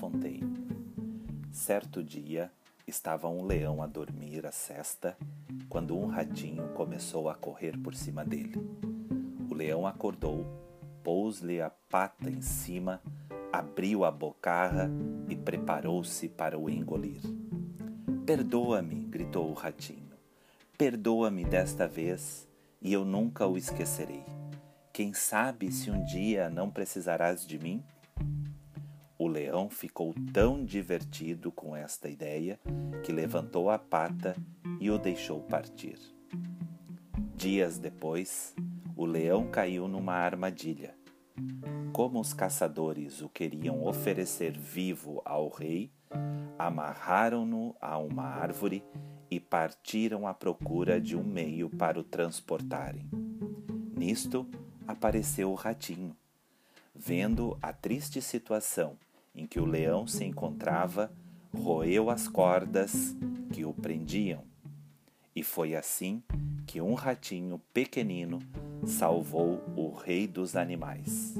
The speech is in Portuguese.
Fontaine. Certo dia, estava um leão a dormir a cesta quando um ratinho começou a correr por cima dele. O leão acordou, pôs-lhe a pata em cima, abriu a bocarra e preparou-se para o engolir. Perdoa-me, gritou o ratinho. Perdoa-me desta vez e eu nunca o esquecerei. Quem sabe se um dia não precisarás de mim? O leão ficou tão divertido com esta ideia que levantou a pata e o deixou partir. Dias depois, o leão caiu numa armadilha. Como os caçadores o queriam oferecer vivo ao rei, amarraram-no a uma árvore e partiram à procura de um meio para o transportarem. Nisto apareceu o ratinho. Vendo a triste situação em que o leão se encontrava, roeu as cordas que o prendiam. E foi assim que um ratinho pequenino salvou o rei dos animais.